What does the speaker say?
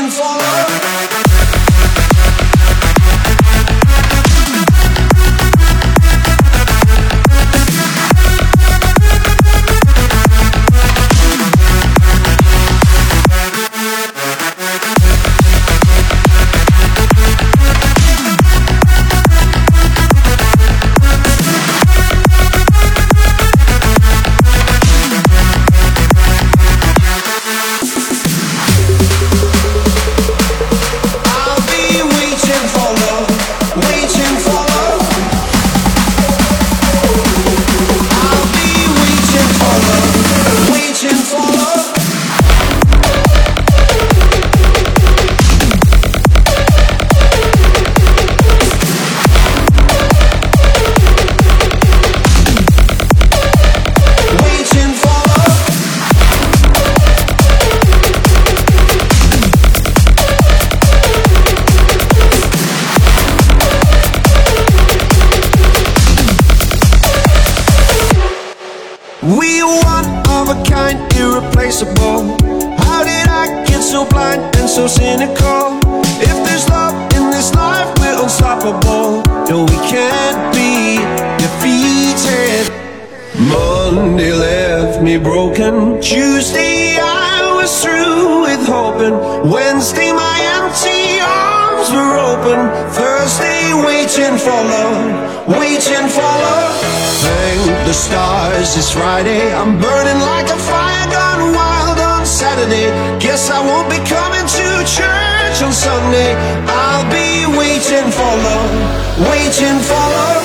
looking for We're one of a kind, irreplaceable. How did I get so blind and so cynical? If there's love in this life, we're unstoppable. No, we can't be defeated. Monday left me broken. Tuesday, I was through with hoping. Wednesday, my empty arms were open. Waiting for love, waiting for love. Thank the stars, it's Friday. I'm burning like a fire gone wild on Saturday. Guess I won't be coming to church on Sunday. I'll be waiting for love, waiting for love